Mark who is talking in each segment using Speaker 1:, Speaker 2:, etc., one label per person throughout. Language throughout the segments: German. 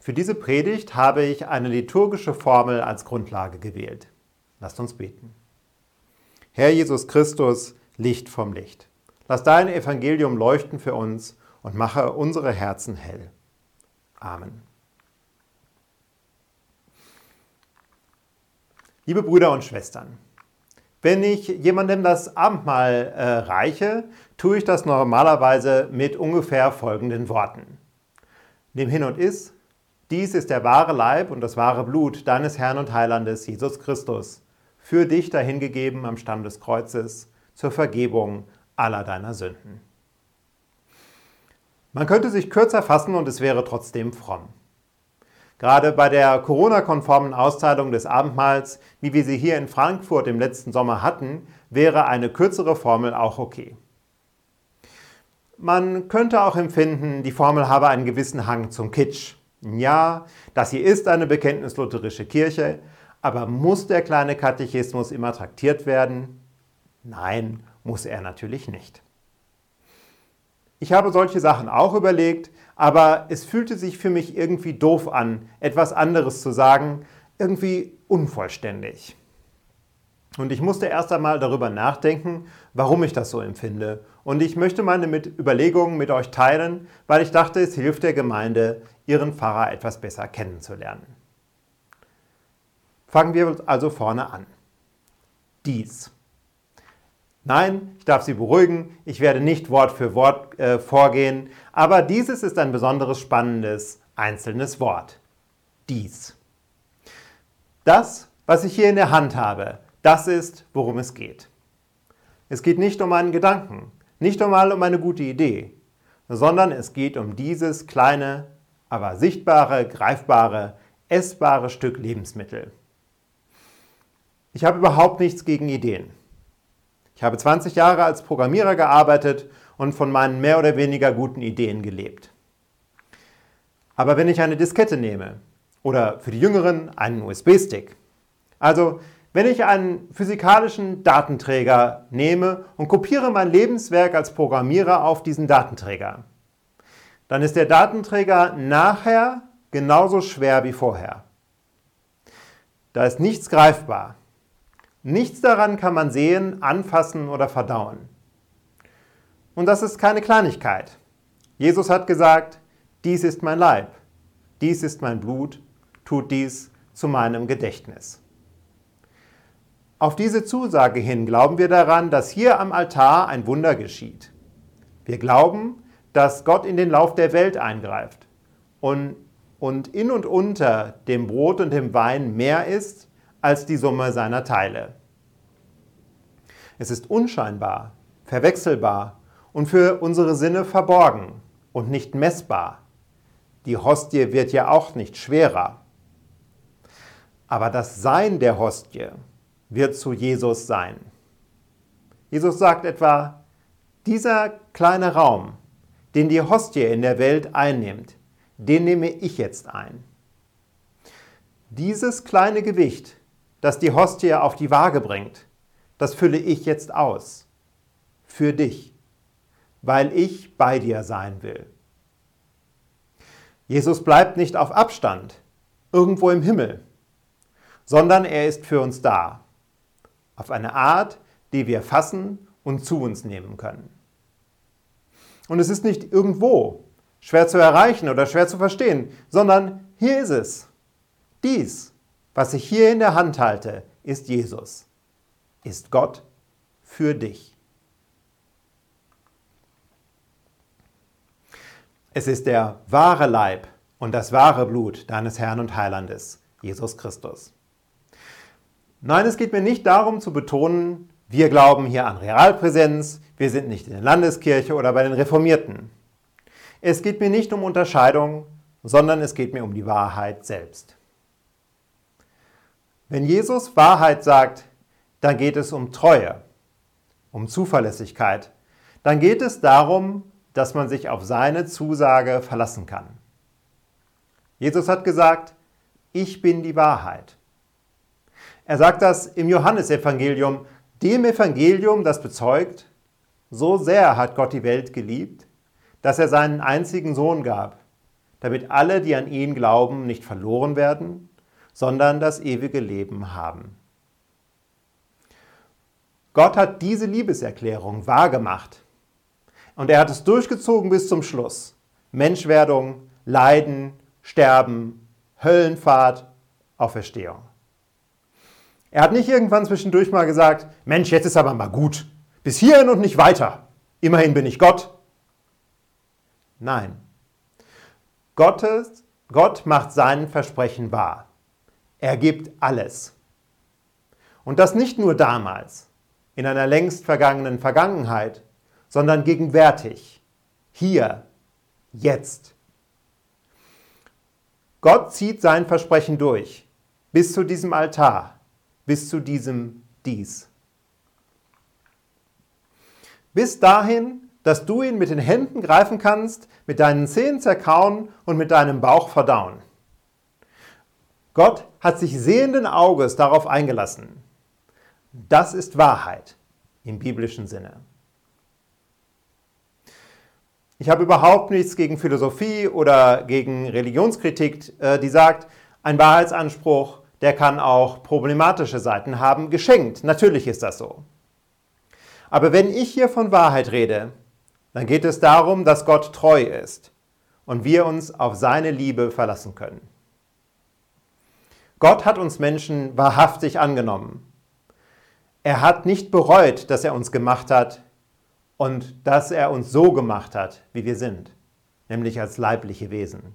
Speaker 1: Für diese Predigt habe ich eine liturgische Formel als Grundlage gewählt. Lasst uns beten. Herr Jesus Christus, Licht vom Licht. Lass dein Evangelium leuchten für uns und mache unsere Herzen hell. Amen. Liebe Brüder und Schwestern, wenn ich jemandem das Abendmahl äh, reiche, tue ich das normalerweise mit ungefähr folgenden Worten. Nimm hin und iss, dies ist der wahre Leib und das wahre Blut deines Herrn und Heilandes Jesus Christus, für dich dahingegeben am Stamm des Kreuzes zur Vergebung aller deiner Sünden. Man könnte sich kürzer fassen und es wäre trotzdem fromm. Gerade bei der Corona-konformen Austeilung des Abendmahls, wie wir sie hier in Frankfurt im letzten Sommer hatten, wäre eine kürzere Formel auch okay. Man könnte auch empfinden, die Formel habe einen gewissen Hang zum Kitsch. Ja, das hier ist eine bekenntnislutherische Kirche, aber muss der kleine Katechismus immer traktiert werden? Nein, muss er natürlich nicht. Ich habe solche Sachen auch überlegt, aber es fühlte sich für mich irgendwie doof an, etwas anderes zu sagen, irgendwie unvollständig. Und ich musste erst einmal darüber nachdenken, warum ich das so empfinde. Und ich möchte meine mit Überlegungen mit euch teilen, weil ich dachte, es hilft der Gemeinde, ihren Pfarrer etwas besser kennenzulernen. Fangen wir also vorne an. Dies. Nein, ich darf Sie beruhigen, ich werde nicht Wort für Wort äh, vorgehen, aber dieses ist ein besonderes spannendes einzelnes Wort. Dies. Das, was ich hier in der Hand habe, das ist, worum es geht. Es geht nicht um einen Gedanken, nicht einmal um eine gute Idee, sondern es geht um dieses kleine, aber sichtbare, greifbare, essbare Stück Lebensmittel. Ich habe überhaupt nichts gegen Ideen. Ich habe 20 Jahre als Programmierer gearbeitet und von meinen mehr oder weniger guten Ideen gelebt. Aber wenn ich eine Diskette nehme oder für die Jüngeren einen USB-Stick, also wenn ich einen physikalischen Datenträger nehme und kopiere mein Lebenswerk als Programmierer auf diesen Datenträger, dann ist der Datenträger nachher genauso schwer wie vorher. Da ist nichts greifbar. Nichts daran kann man sehen, anfassen oder verdauen. Und das ist keine Kleinigkeit. Jesus hat gesagt, dies ist mein Leib, dies ist mein Blut, tut dies zu meinem Gedächtnis. Auf diese Zusage hin glauben wir daran, dass hier am Altar ein Wunder geschieht. Wir glauben, dass Gott in den Lauf der Welt eingreift und, und in und unter dem Brot und dem Wein mehr ist als die Summe seiner Teile. Es ist unscheinbar, verwechselbar und für unsere Sinne verborgen und nicht messbar. Die Hostie wird ja auch nicht schwerer. Aber das Sein der Hostie, wird zu Jesus sein. Jesus sagt etwa, dieser kleine Raum, den die Hostie in der Welt einnimmt, den nehme ich jetzt ein. Dieses kleine Gewicht, das die Hostie auf die Waage bringt, das fülle ich jetzt aus. Für dich, weil ich bei dir sein will. Jesus bleibt nicht auf Abstand, irgendwo im Himmel, sondern er ist für uns da auf eine Art, die wir fassen und zu uns nehmen können. Und es ist nicht irgendwo schwer zu erreichen oder schwer zu verstehen, sondern hier ist es. Dies, was ich hier in der Hand halte, ist Jesus, ist Gott für dich. Es ist der wahre Leib und das wahre Blut deines Herrn und Heilandes, Jesus Christus. Nein, es geht mir nicht darum zu betonen, wir glauben hier an Realpräsenz, wir sind nicht in der Landeskirche oder bei den Reformierten. Es geht mir nicht um Unterscheidung, sondern es geht mir um die Wahrheit selbst. Wenn Jesus Wahrheit sagt, dann geht es um Treue, um Zuverlässigkeit. Dann geht es darum, dass man sich auf seine Zusage verlassen kann. Jesus hat gesagt, ich bin die Wahrheit. Er sagt das im Johannesevangelium, dem Evangelium, das bezeugt, so sehr hat Gott die Welt geliebt, dass er seinen einzigen Sohn gab, damit alle, die an ihn glauben, nicht verloren werden, sondern das ewige Leben haben. Gott hat diese Liebeserklärung wahrgemacht. Und er hat es durchgezogen bis zum Schluss. Menschwerdung, Leiden, Sterben, Höllenfahrt, Auferstehung. Er hat nicht irgendwann zwischendurch mal gesagt, Mensch, jetzt ist aber mal gut. Bis hierhin und nicht weiter. Immerhin bin ich Gott. Nein. Gottes, Gott macht seinen Versprechen wahr. Er gibt alles. Und das nicht nur damals, in einer längst vergangenen Vergangenheit, sondern gegenwärtig, hier, jetzt. Gott zieht sein Versprechen durch, bis zu diesem Altar, bis zu diesem Dies. Bis dahin, dass du ihn mit den Händen greifen kannst, mit deinen Zähnen zerkauen und mit deinem Bauch verdauen. Gott hat sich sehenden Auges darauf eingelassen. Das ist Wahrheit im biblischen Sinne. Ich habe überhaupt nichts gegen Philosophie oder gegen Religionskritik, äh, die sagt, ein Wahrheitsanspruch, der kann auch problematische Seiten haben, geschenkt. Natürlich ist das so. Aber wenn ich hier von Wahrheit rede, dann geht es darum, dass Gott treu ist und wir uns auf seine Liebe verlassen können. Gott hat uns Menschen wahrhaftig angenommen. Er hat nicht bereut, dass er uns gemacht hat und dass er uns so gemacht hat, wie wir sind, nämlich als leibliche Wesen.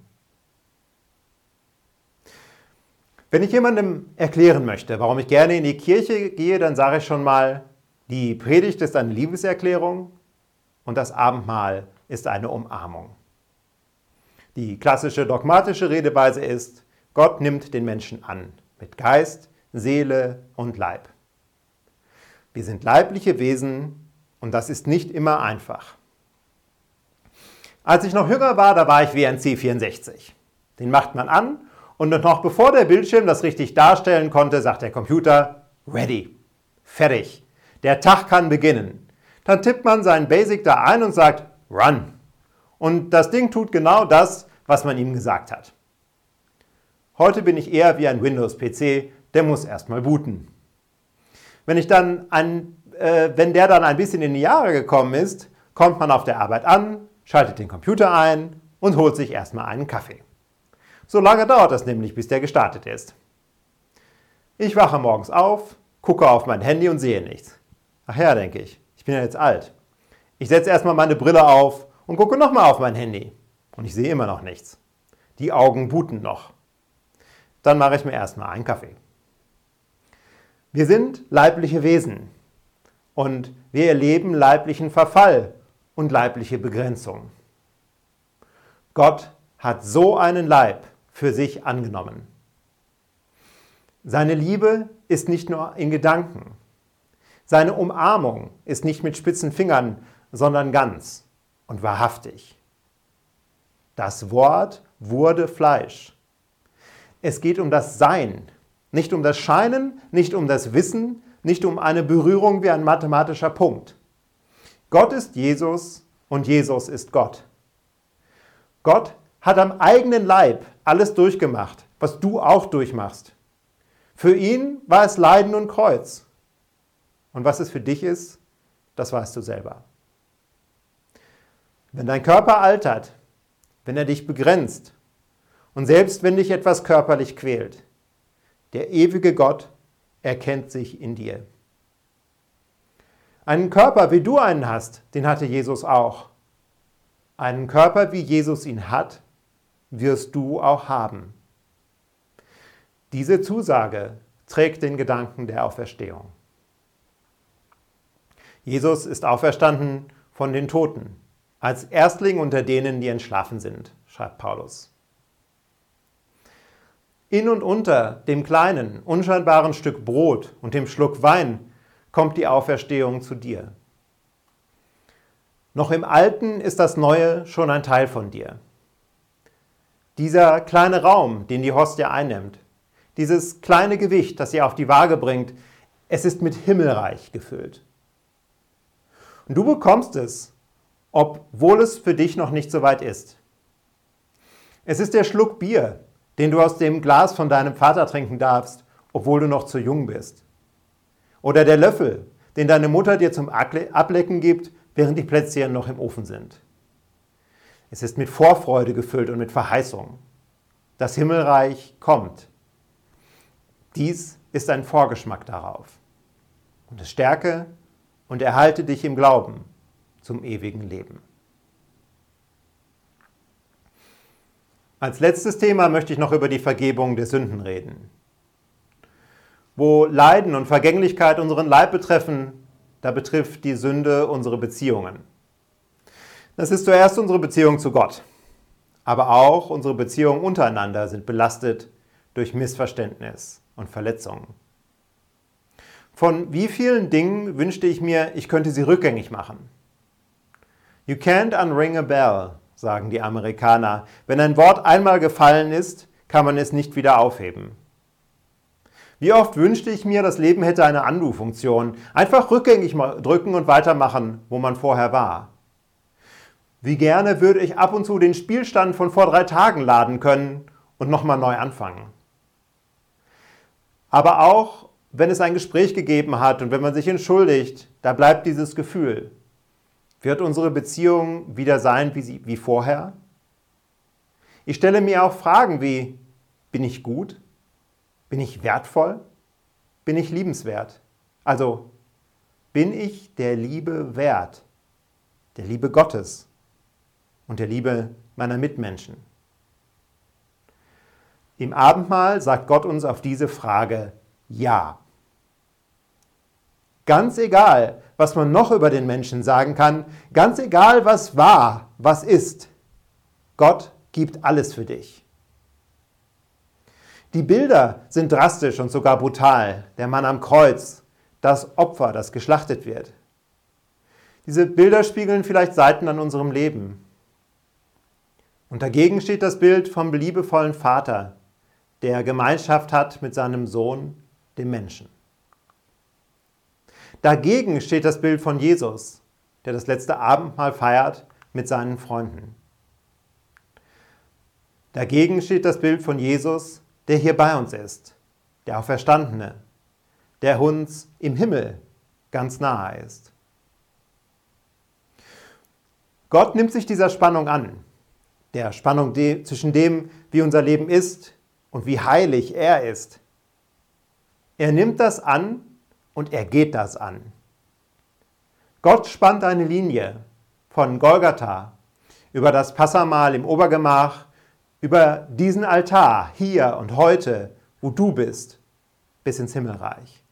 Speaker 1: Wenn ich jemandem erklären möchte, warum ich gerne in die Kirche gehe, dann sage ich schon mal, die Predigt ist eine Liebeserklärung und das Abendmahl ist eine Umarmung. Die klassische dogmatische Redeweise ist, Gott nimmt den Menschen an, mit Geist, Seele und Leib. Wir sind leibliche Wesen und das ist nicht immer einfach. Als ich noch jünger war, da war ich wie ein C64. Den macht man an und noch bevor der Bildschirm das richtig darstellen konnte, sagt der Computer, ready, fertig, der Tag kann beginnen. Dann tippt man seinen Basic da ein und sagt, run. Und das Ding tut genau das, was man ihm gesagt hat. Heute bin ich eher wie ein Windows-PC, der muss erstmal booten. Wenn, ich dann ein, äh, wenn der dann ein bisschen in die Jahre gekommen ist, kommt man auf der Arbeit an, schaltet den Computer ein und holt sich erstmal einen Kaffee. So lange dauert das nämlich, bis der gestartet ist. Ich wache morgens auf, gucke auf mein Handy und sehe nichts. Ach ja, denke ich, ich bin ja jetzt alt. Ich setze erstmal meine Brille auf und gucke nochmal auf mein Handy. Und ich sehe immer noch nichts. Die Augen booten noch. Dann mache ich mir erstmal einen Kaffee. Wir sind leibliche Wesen und wir erleben leiblichen Verfall und leibliche Begrenzung. Gott hat so einen Leib für sich angenommen. Seine Liebe ist nicht nur in Gedanken. Seine Umarmung ist nicht mit spitzen Fingern, sondern ganz und wahrhaftig. Das Wort wurde Fleisch es geht um das Sein, nicht um das Scheinen, nicht um das Wissen, nicht um eine Berührung wie ein mathematischer Punkt. Gott ist Jesus und Jesus ist Gott. Gott hat am eigenen Leib alles durchgemacht, was du auch durchmachst. Für ihn war es Leiden und Kreuz. Und was es für dich ist, das weißt du selber. Wenn dein Körper altert, wenn er dich begrenzt, und selbst wenn dich etwas körperlich quält, der ewige Gott erkennt sich in dir. Einen Körper, wie du einen hast, den hatte Jesus auch. Einen Körper, wie Jesus ihn hat, wirst du auch haben. Diese Zusage trägt den Gedanken der Auferstehung. Jesus ist auferstanden von den Toten, als Erstling unter denen, die entschlafen sind, schreibt Paulus. In und unter dem kleinen, unscheinbaren Stück Brot und dem Schluck Wein kommt die Auferstehung zu dir. Noch im Alten ist das Neue schon ein Teil von dir. Dieser kleine Raum, den die Hostie einnimmt, dieses kleine Gewicht, das sie auf die Waage bringt, es ist mit Himmelreich gefüllt. Und du bekommst es, obwohl es für dich noch nicht so weit ist. Es ist der Schluck Bier, den du aus dem Glas von deinem Vater trinken darfst, obwohl du noch zu jung bist. Oder der Löffel, den deine Mutter dir zum Ablecken gibt, während die Plätzchen noch im Ofen sind. Es ist mit Vorfreude gefüllt und mit Verheißung. Das Himmelreich kommt. Dies ist ein Vorgeschmack darauf. Und es stärke und erhalte dich im Glauben zum ewigen Leben. Als letztes Thema möchte ich noch über die Vergebung der Sünden reden. Wo Leiden und Vergänglichkeit unseren Leib betreffen, da betrifft die Sünde unsere Beziehungen. Das ist zuerst unsere Beziehung zu Gott, aber auch unsere Beziehungen untereinander sind belastet durch Missverständnis und Verletzungen. Von wie vielen Dingen wünschte ich mir, ich könnte sie rückgängig machen? You can't unring a bell, sagen die Amerikaner. Wenn ein Wort einmal gefallen ist, kann man es nicht wieder aufheben. Wie oft wünschte ich mir, das Leben hätte eine Undo-Funktion. Einfach rückgängig drücken und weitermachen, wo man vorher war. Wie gerne würde ich ab und zu den Spielstand von vor drei Tagen laden können und nochmal neu anfangen. Aber auch wenn es ein Gespräch gegeben hat und wenn man sich entschuldigt, da bleibt dieses Gefühl. Wird unsere Beziehung wieder sein wie, sie, wie vorher? Ich stelle mir auch Fragen wie, bin ich gut? Bin ich wertvoll? Bin ich liebenswert? Also, bin ich der Liebe wert? Der Liebe Gottes und der Liebe meiner Mitmenschen? Im Abendmahl sagt Gott uns auf diese Frage Ja. Ganz egal, was man noch über den Menschen sagen kann, ganz egal, was war, was ist, Gott gibt alles für dich. Die Bilder sind drastisch und sogar brutal. Der Mann am Kreuz, das Opfer, das geschlachtet wird. Diese Bilder spiegeln vielleicht Seiten an unserem Leben. Und dagegen steht das Bild vom liebevollen Vater, der Gemeinschaft hat mit seinem Sohn, dem Menschen. Dagegen steht das Bild von Jesus, der das letzte Abendmahl feiert mit seinen Freunden. Dagegen steht das Bild von Jesus, der hier bei uns ist, der Auferstandene, der uns im Himmel ganz nahe ist. Gott nimmt sich dieser Spannung an, der Spannung zwischen dem, wie unser Leben ist und wie heilig er ist. Er nimmt das an und er geht das an. Gott spannt eine Linie von Golgatha über das Passamal im Obergemach, über diesen Altar hier und heute, wo du bist, bis ins Himmelreich.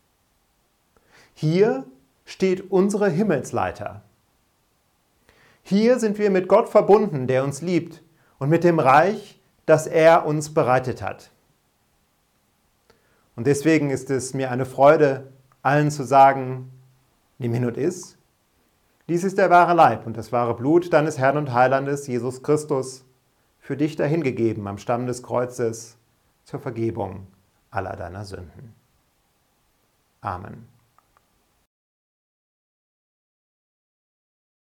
Speaker 1: Hier steht unsere Himmelsleiter. Hier sind wir mit Gott verbunden, der uns liebt, und mit dem Reich, das er uns bereitet hat. Und deswegen ist es mir eine Freude, allen zu sagen, nimm hin und iss. Dies ist der wahre Leib und das wahre Blut deines Herrn und Heilandes, Jesus Christus, für dich dahingegeben am Stamm des Kreuzes zur Vergebung aller deiner Sünden. Amen.